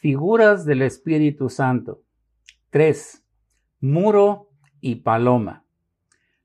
Figuras del Espíritu Santo. 3. Muro y paloma.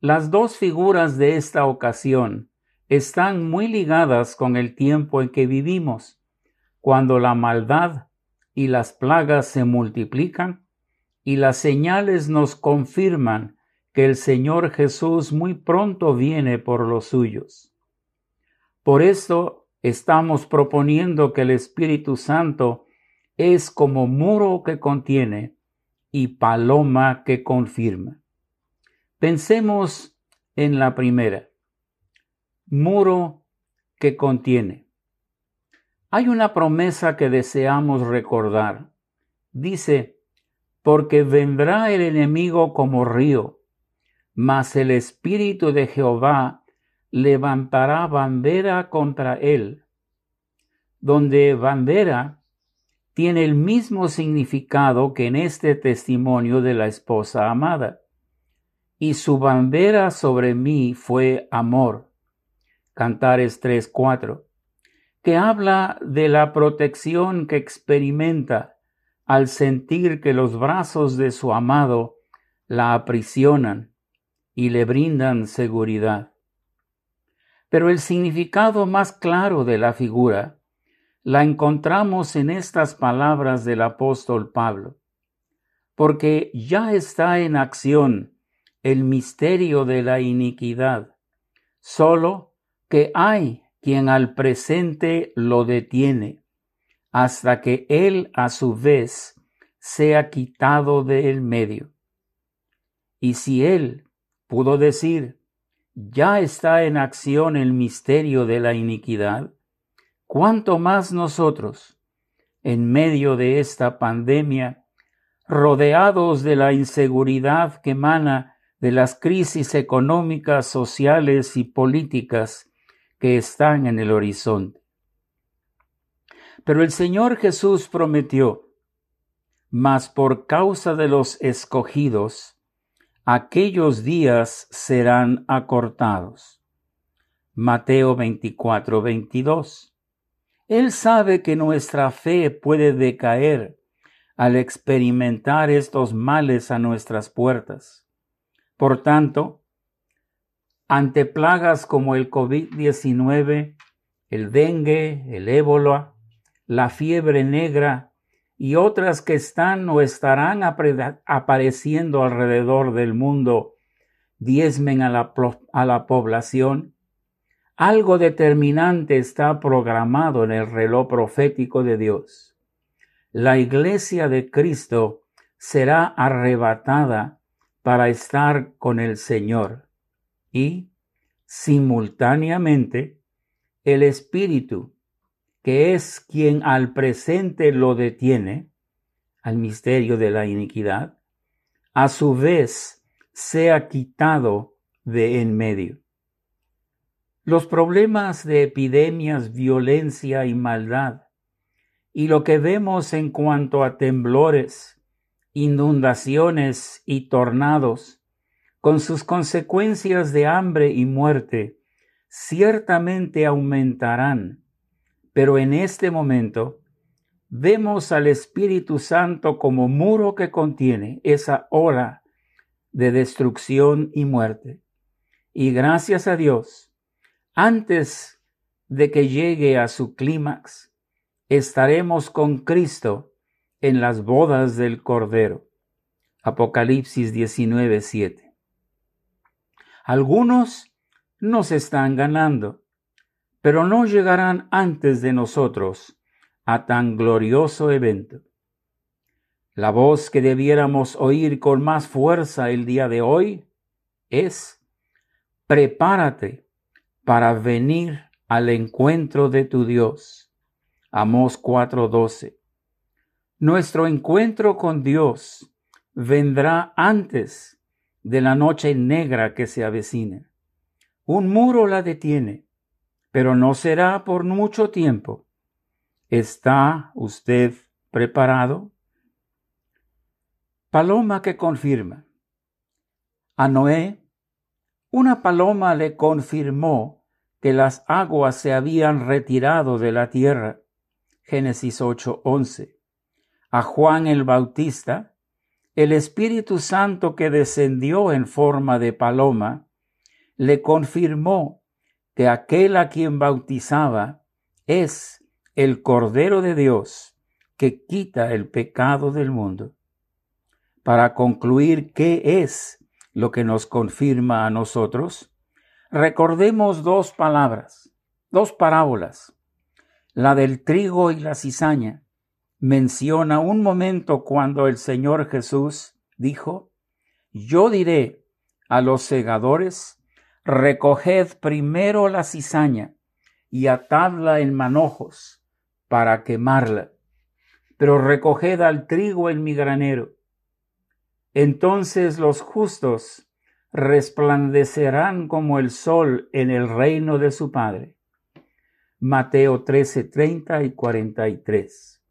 Las dos figuras de esta ocasión están muy ligadas con el tiempo en que vivimos, cuando la maldad y las plagas se multiplican y las señales nos confirman que el Señor Jesús muy pronto viene por los suyos. Por esto estamos proponiendo que el Espíritu Santo es como muro que contiene y paloma que confirma. Pensemos en la primera. Muro que contiene. Hay una promesa que deseamos recordar. Dice, porque vendrá el enemigo como río, mas el Espíritu de Jehová levantará bandera contra él. Donde bandera tiene el mismo significado que en este testimonio de la esposa amada. Y su bandera sobre mí fue amor. Cantares 3:4, que habla de la protección que experimenta al sentir que los brazos de su amado la aprisionan y le brindan seguridad. Pero el significado más claro de la figura la encontramos en estas palabras del apóstol Pablo, porque ya está en acción el misterio de la iniquidad, solo que hay quien al presente lo detiene, hasta que él a su vez sea quitado del medio. Y si él pudo decir, ya está en acción el misterio de la iniquidad, cuánto más nosotros, en medio de esta pandemia, rodeados de la inseguridad que emana de las crisis económicas, sociales y políticas que están en el horizonte. Pero el Señor Jesús prometió, mas por causa de los escogidos, aquellos días serán acortados. Mateo 24, 22. Él sabe que nuestra fe puede decaer al experimentar estos males a nuestras puertas. Por tanto, ante plagas como el COVID-19, el dengue, el ébola, la fiebre negra y otras que están o estarán apareciendo alrededor del mundo, diezmen a la, a la población, algo determinante está programado en el reloj profético de Dios. La iglesia de Cristo será arrebatada para estar con el Señor y, simultáneamente, el Espíritu, que es quien al presente lo detiene, al misterio de la iniquidad, a su vez sea quitado de en medio. Los problemas de epidemias, violencia y maldad, y lo que vemos en cuanto a temblores, inundaciones y tornados, con sus consecuencias de hambre y muerte, ciertamente aumentarán. Pero en este momento vemos al Espíritu Santo como muro que contiene esa hora de destrucción y muerte. Y gracias a Dios, antes de que llegue a su clímax, estaremos con Cristo en las bodas del Cordero. Apocalipsis 19:7. Algunos nos están ganando, pero no llegarán antes de nosotros a tan glorioso evento. La voz que debiéramos oír con más fuerza el día de hoy es, prepárate para venir al encuentro de tu Dios. Amós 4:12. Nuestro encuentro con Dios vendrá antes de la noche negra que se avecina. Un muro la detiene, pero no será por mucho tiempo. ¿Está usted preparado? Paloma que confirma. A Noé una paloma le confirmó que las aguas se habían retirado de la tierra. Génesis 8:11. a Juan el Bautista, el Espíritu Santo que descendió en forma de paloma, le confirmó que aquel a quien bautizaba es el Cordero de Dios que quita el pecado del mundo. Para concluir qué es lo que nos confirma a nosotros, recordemos dos palabras, dos parábolas. La del trigo y la cizaña menciona un momento cuando el Señor Jesús dijo, yo diré a los segadores, recoged primero la cizaña y atadla en manojos para quemarla, pero recoged al trigo en mi granero. Entonces los justos resplandecerán como el sol en el reino de su Padre. Mateo 13, 30 y 43.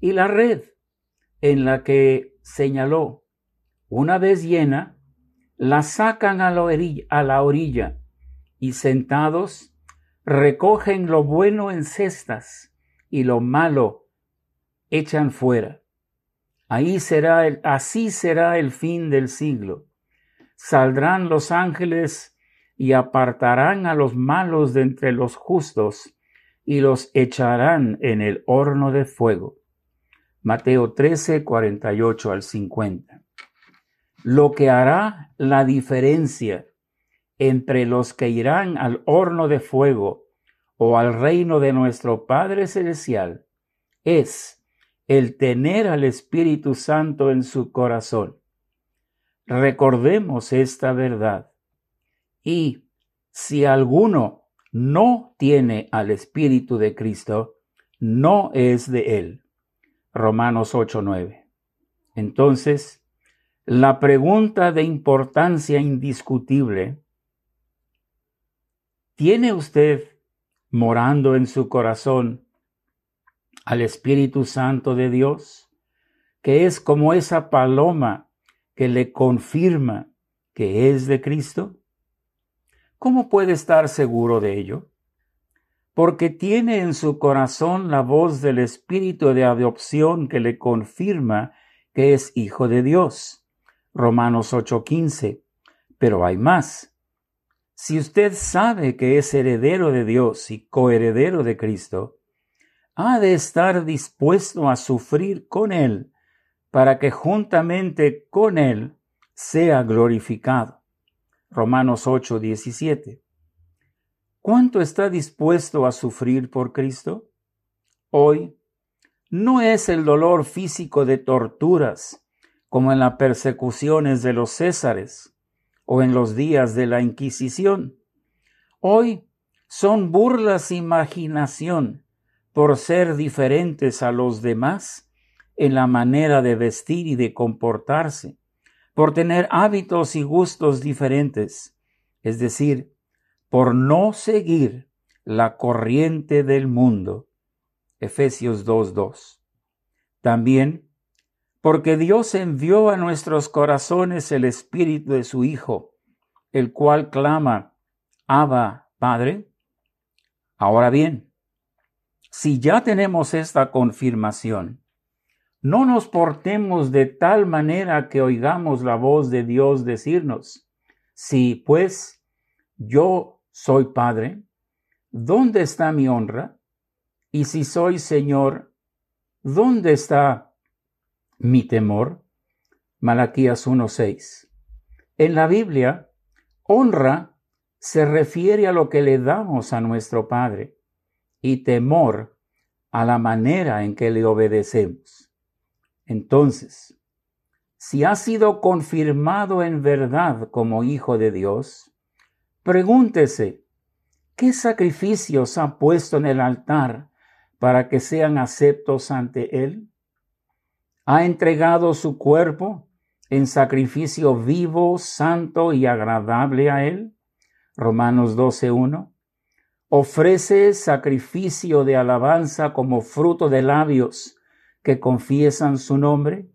Y la red en la que señaló, una vez llena, la sacan a la orilla, a la orilla y sentados recogen lo bueno en cestas y lo malo echan fuera. Ahí será el, así será el fin del siglo. Saldrán los ángeles y apartarán a los malos de entre los justos y los echarán en el horno de fuego. Mateo 13, 48 al 50. Lo que hará la diferencia entre los que irán al horno de fuego o al reino de nuestro Padre Celestial es el tener al Espíritu Santo en su corazón. Recordemos esta verdad. Y si alguno no tiene al Espíritu de Cristo, no es de él. Romanos 8:9. Entonces, la pregunta de importancia indiscutible, ¿tiene usted morando en su corazón al Espíritu Santo de Dios, que es como esa paloma que le confirma que es de Cristo? ¿Cómo puede estar seguro de ello? Porque tiene en su corazón la voz del Espíritu de adopción que le confirma que es hijo de Dios. Romanos 8:15. Pero hay más. Si usted sabe que es heredero de Dios y coheredero de Cristo, ha de estar dispuesto a sufrir con Él, para que juntamente con Él sea glorificado. Romanos 8, 17. ¿Cuánto está dispuesto a sufrir por Cristo? Hoy no es el dolor físico de torturas, como en las persecuciones de los Césares o en los días de la Inquisición. Hoy son burlas imaginación por ser diferentes a los demás en la manera de vestir y de comportarse, por tener hábitos y gustos diferentes, es decir, por no seguir la corriente del mundo. Efesios 2.2. También porque Dios envió a nuestros corazones el Espíritu de su Hijo, el cual clama, Abba, Padre. Ahora bien, si ya tenemos esta confirmación, no nos portemos de tal manera que oigamos la voz de Dios decirnos, si pues yo soy Padre, ¿dónde está mi honra? Y si soy Señor, ¿dónde está mi temor? Malaquías 1.6. En la Biblia, honra se refiere a lo que le damos a nuestro Padre y temor a la manera en que le obedecemos. Entonces, si ha sido confirmado en verdad como hijo de Dios, pregúntese, ¿qué sacrificios ha puesto en el altar para que sean aceptos ante Él? ¿Ha entregado su cuerpo en sacrificio vivo, santo y agradable a Él? Romanos 12.1 ofrece sacrificio de alabanza como fruto de labios que confiesan su nombre?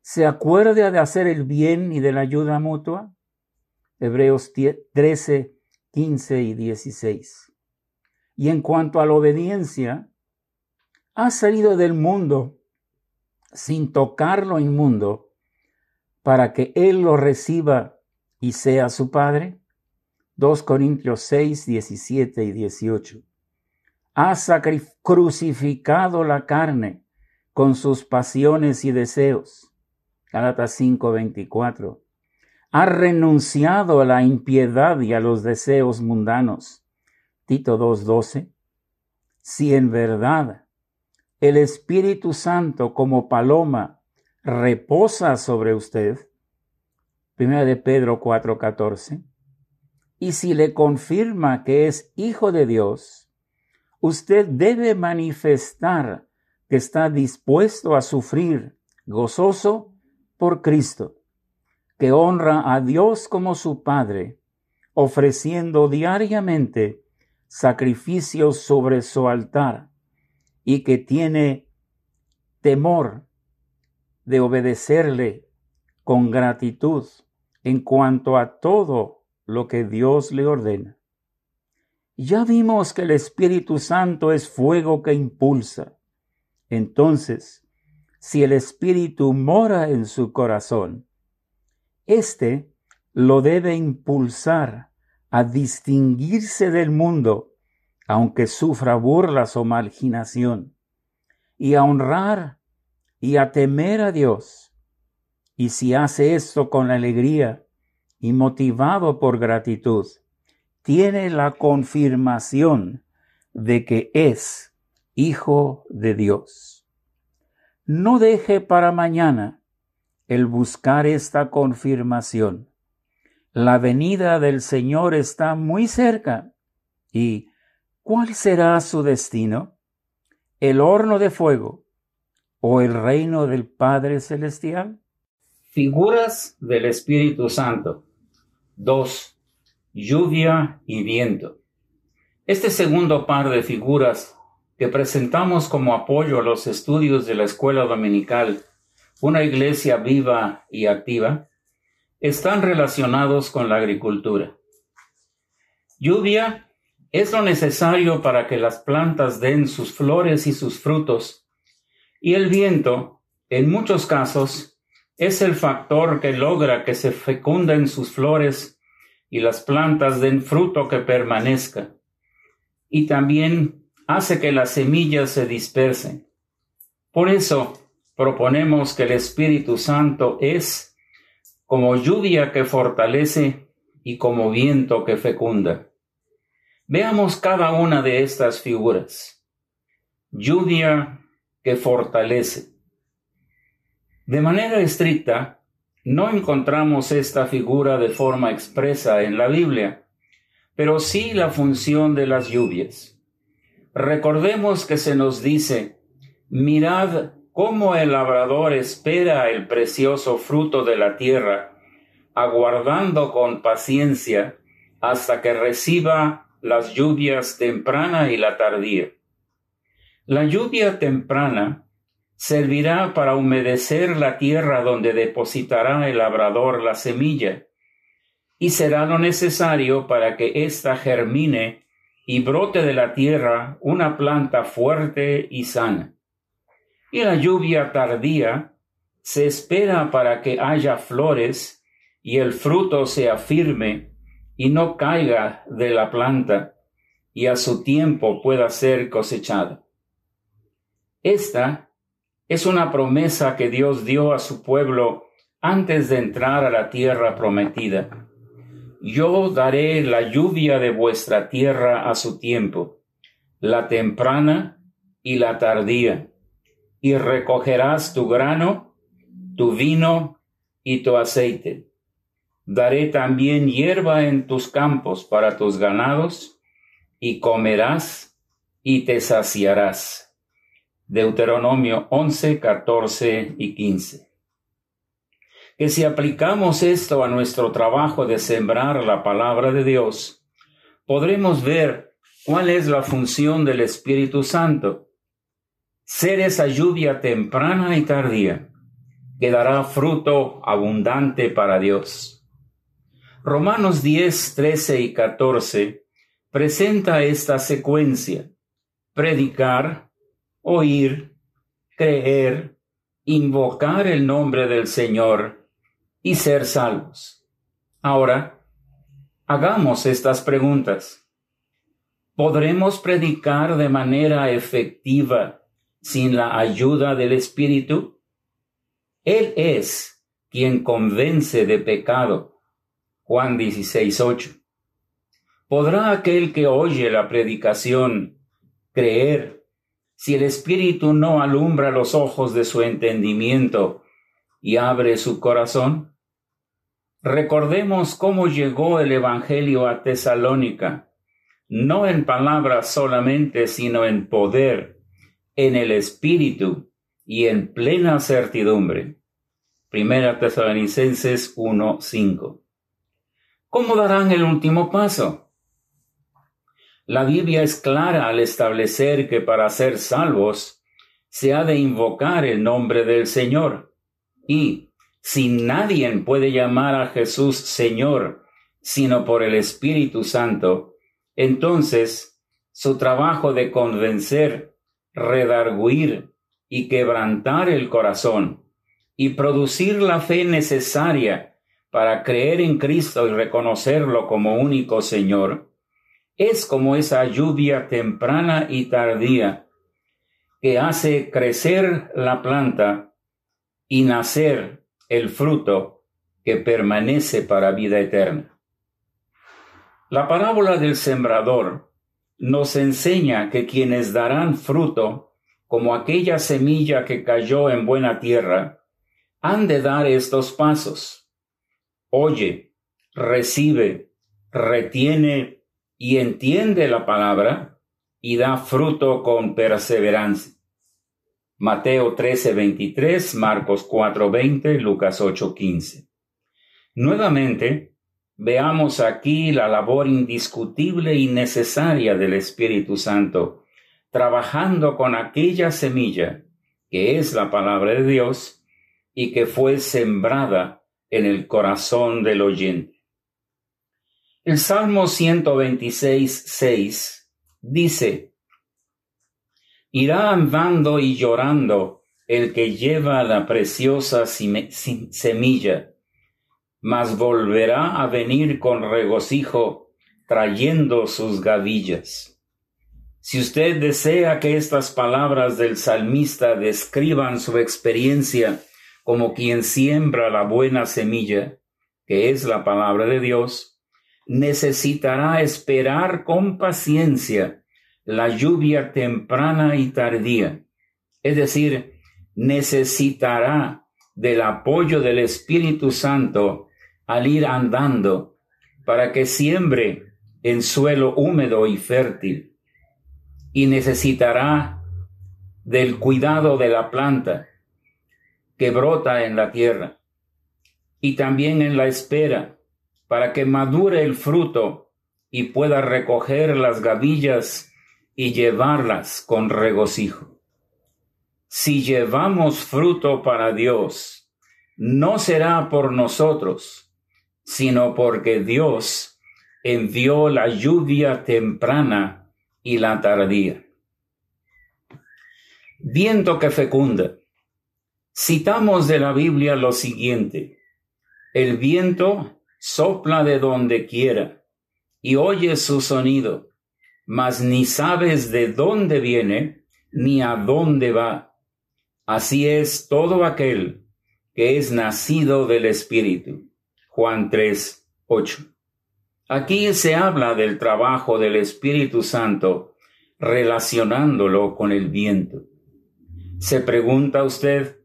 ¿Se acuerda de hacer el bien y de la ayuda mutua? Hebreos 13, 15 y 16. Y en cuanto a la obediencia, ha salido del mundo sin tocar lo inmundo, para que Él lo reciba y sea su Padre? 2 Corintios 6, 17 y 18. Ha crucificado la carne con sus pasiones y deseos. Gálatas 5, 24. Ha renunciado a la impiedad y a los deseos mundanos. Tito 2, 12. Si en verdad el Espíritu Santo como paloma reposa sobre usted, Primera de Pedro 4:14, y si le confirma que es hijo de Dios, usted debe manifestar que está dispuesto a sufrir gozoso por Cristo, que honra a Dios como su Padre, ofreciendo diariamente sacrificios sobre su altar y que tiene temor de obedecerle con gratitud en cuanto a todo lo que Dios le ordena. Ya vimos que el Espíritu Santo es fuego que impulsa. Entonces, si el Espíritu mora en su corazón, éste lo debe impulsar a distinguirse del mundo, aunque sufra burlas o marginación, y a honrar y a temer a Dios. Y si hace esto con alegría y motivado por gratitud, tiene la confirmación de que es hijo de Dios. No deje para mañana el buscar esta confirmación. La venida del Señor está muy cerca. ¿Y cuál será su destino? ¿El horno de fuego o el reino del Padre Celestial? Figuras del Espíritu Santo. 2. Lluvia y viento. Este segundo par de figuras que presentamos como apoyo a los estudios de la escuela dominical, una iglesia viva y activa, están relacionados con la agricultura. Lluvia es lo necesario para que las plantas den sus flores y sus frutos y el viento, en muchos casos, es el factor que logra que se fecunden sus flores y las plantas den fruto que permanezca. Y también hace que las semillas se dispersen. Por eso proponemos que el Espíritu Santo es como lluvia que fortalece y como viento que fecunda. Veamos cada una de estas figuras. Lluvia que fortalece. De manera estricta, no encontramos esta figura de forma expresa en la Biblia, pero sí la función de las lluvias. Recordemos que se nos dice, mirad cómo el labrador espera el precioso fruto de la tierra, aguardando con paciencia hasta que reciba las lluvias temprana y la tardía. La lluvia temprana servirá para humedecer la tierra donde depositará el labrador la semilla, y será lo necesario para que ésta germine y brote de la tierra una planta fuerte y sana. Y la lluvia tardía se espera para que haya flores y el fruto sea firme y no caiga de la planta y a su tiempo pueda ser cosechado. Esta es una promesa que Dios dio a su pueblo antes de entrar a la tierra prometida. Yo daré la lluvia de vuestra tierra a su tiempo, la temprana y la tardía, y recogerás tu grano, tu vino y tu aceite. Daré también hierba en tus campos para tus ganados, y comerás y te saciarás Deuteronomio 11, 14 y 15. Que si aplicamos esto a nuestro trabajo de sembrar la palabra de Dios, podremos ver cuál es la función del Espíritu Santo. Ser esa lluvia temprana y tardía que dará fruto abundante para Dios. Romanos 10, 13 y 14 presenta esta secuencia. Predicar, oír, creer, invocar el nombre del Señor y ser salvos. Ahora, hagamos estas preguntas. ¿Podremos predicar de manera efectiva sin la ayuda del Espíritu? Él es quien convence de pecado. Juan 16:8. ¿Podrá aquel que oye la predicación creer si el Espíritu no alumbra los ojos de su entendimiento y abre su corazón? Recordemos cómo llegó el Evangelio a Tesalónica, no en palabras solamente, sino en poder, en el Espíritu y en plena certidumbre. Primera Tesalonicenses 1:5. ¿Cómo darán el último paso? La Biblia es clara al establecer que para ser salvos se ha de invocar el nombre del Señor. Y si nadie puede llamar a Jesús Señor sino por el Espíritu Santo, entonces su trabajo de convencer, redarguir y quebrantar el corazón y producir la fe necesaria para creer en Cristo y reconocerlo como único Señor, es como esa lluvia temprana y tardía que hace crecer la planta y nacer el fruto que permanece para vida eterna. La parábola del sembrador nos enseña que quienes darán fruto, como aquella semilla que cayó en buena tierra, han de dar estos pasos. Oye, recibe, retiene y entiende la palabra y da fruto con perseverancia. Mateo 13:23, Marcos 4:20, Lucas 8:15. Nuevamente, veamos aquí la labor indiscutible y necesaria del Espíritu Santo, trabajando con aquella semilla que es la palabra de Dios y que fue sembrada en el corazón del oyente. El Salmo 126, 6 dice, Irá andando y llorando el que lleva la preciosa semilla, mas volverá a venir con regocijo trayendo sus gavillas. Si usted desea que estas palabras del salmista describan su experiencia como quien siembra la buena semilla, que es la palabra de Dios, necesitará esperar con paciencia la lluvia temprana y tardía. Es decir, necesitará del apoyo del Espíritu Santo al ir andando para que siembre en suelo húmedo y fértil. Y necesitará del cuidado de la planta que brota en la tierra y también en la espera para que madure el fruto y pueda recoger las gavillas y llevarlas con regocijo. Si llevamos fruto para Dios, no será por nosotros, sino porque Dios envió la lluvia temprana y la tardía. Viento que fecunda. Citamos de la Biblia lo siguiente. El viento sopla de donde quiera y oyes su sonido, mas ni sabes de dónde viene ni a dónde va. Así es todo aquel que es nacido del Espíritu. Juan 3, 8. Aquí se habla del trabajo del Espíritu Santo relacionándolo con el viento. Se pregunta usted,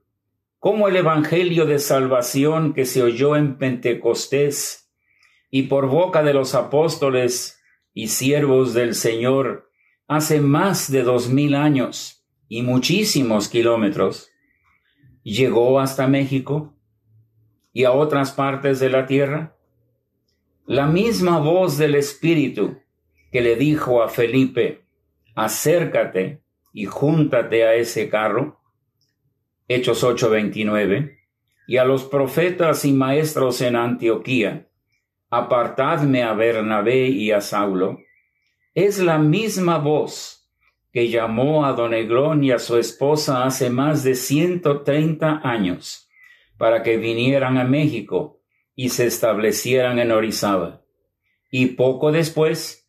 cómo el Evangelio de salvación que se oyó en Pentecostés y por boca de los apóstoles y siervos del Señor hace más de dos mil años y muchísimos kilómetros, llegó hasta México y a otras partes de la tierra? La misma voz del Espíritu que le dijo a Felipe, acércate y júntate a ese carro, Hechos 8:29, y a los profetas y maestros en Antioquía, apartadme a Bernabé y a Saulo, es la misma voz que llamó a don Eglón y a su esposa hace más de 130 años para que vinieran a México y se establecieran en Orizaba. Y poco después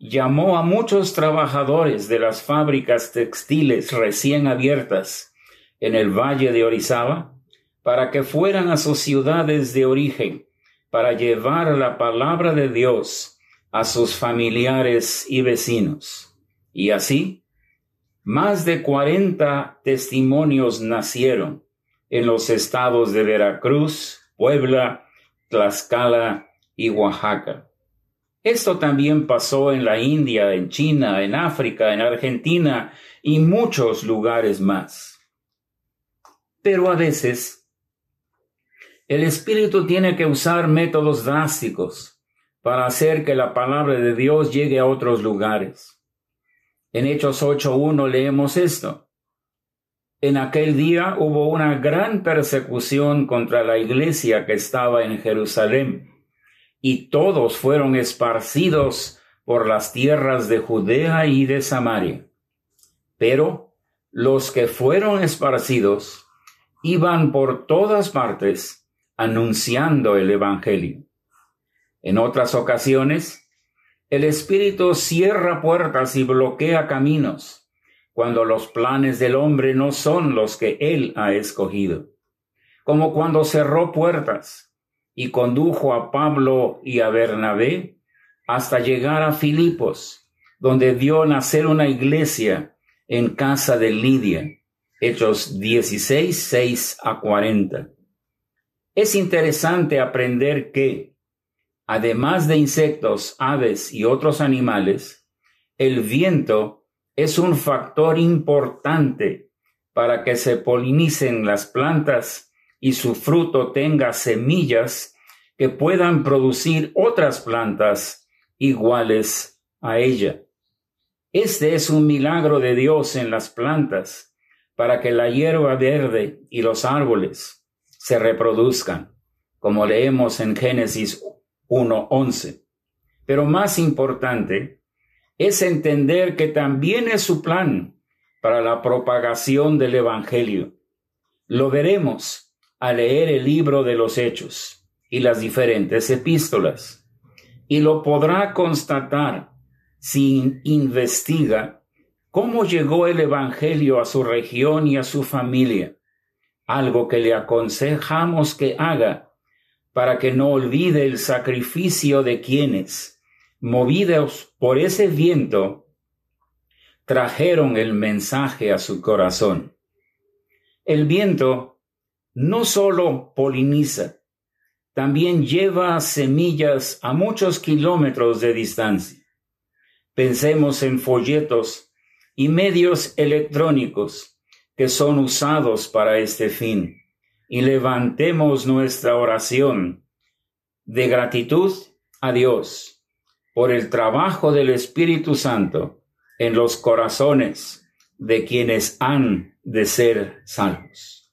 llamó a muchos trabajadores de las fábricas textiles recién abiertas en el valle de Orizaba para que fueran a sus ciudades de origen para llevar la palabra de Dios a sus familiares y vecinos. Y así, más de cuarenta testimonios nacieron en los estados de Veracruz, Puebla, Tlaxcala y Oaxaca. Esto también pasó en la India, en China, en África, en Argentina y muchos lugares más. Pero a veces el Espíritu tiene que usar métodos drásticos para hacer que la palabra de Dios llegue a otros lugares. En Hechos 8.1 leemos esto. En aquel día hubo una gran persecución contra la iglesia que estaba en Jerusalén, y todos fueron esparcidos por las tierras de Judea y de Samaria. Pero los que fueron esparcidos iban por todas partes anunciando el Evangelio. En otras ocasiones, el Espíritu cierra puertas y bloquea caminos cuando los planes del hombre no son los que Él ha escogido, como cuando cerró puertas y condujo a Pablo y a Bernabé hasta llegar a Filipos, donde dio nacer una iglesia en casa de Lidia. Hechos 16, 6 a 40. Es interesante aprender que, además de insectos, aves y otros animales, el viento es un factor importante para que se polinicen las plantas y su fruto tenga semillas que puedan producir otras plantas iguales a ella. Este es un milagro de Dios en las plantas para que la hierba verde y los árboles se reproduzcan, como leemos en Génesis 1.11. Pero más importante es entender que también es su plan para la propagación del Evangelio. Lo veremos al leer el libro de los Hechos y las diferentes epístolas, y lo podrá constatar si investiga cómo llegó el Evangelio a su región y a su familia algo que le aconsejamos que haga para que no olvide el sacrificio de quienes, movidos por ese viento, trajeron el mensaje a su corazón. El viento no solo poliniza, también lleva semillas a muchos kilómetros de distancia. Pensemos en folletos y medios electrónicos que son usados para este fin y levantemos nuestra oración de gratitud a Dios por el trabajo del Espíritu Santo en los corazones de quienes han de ser salvos.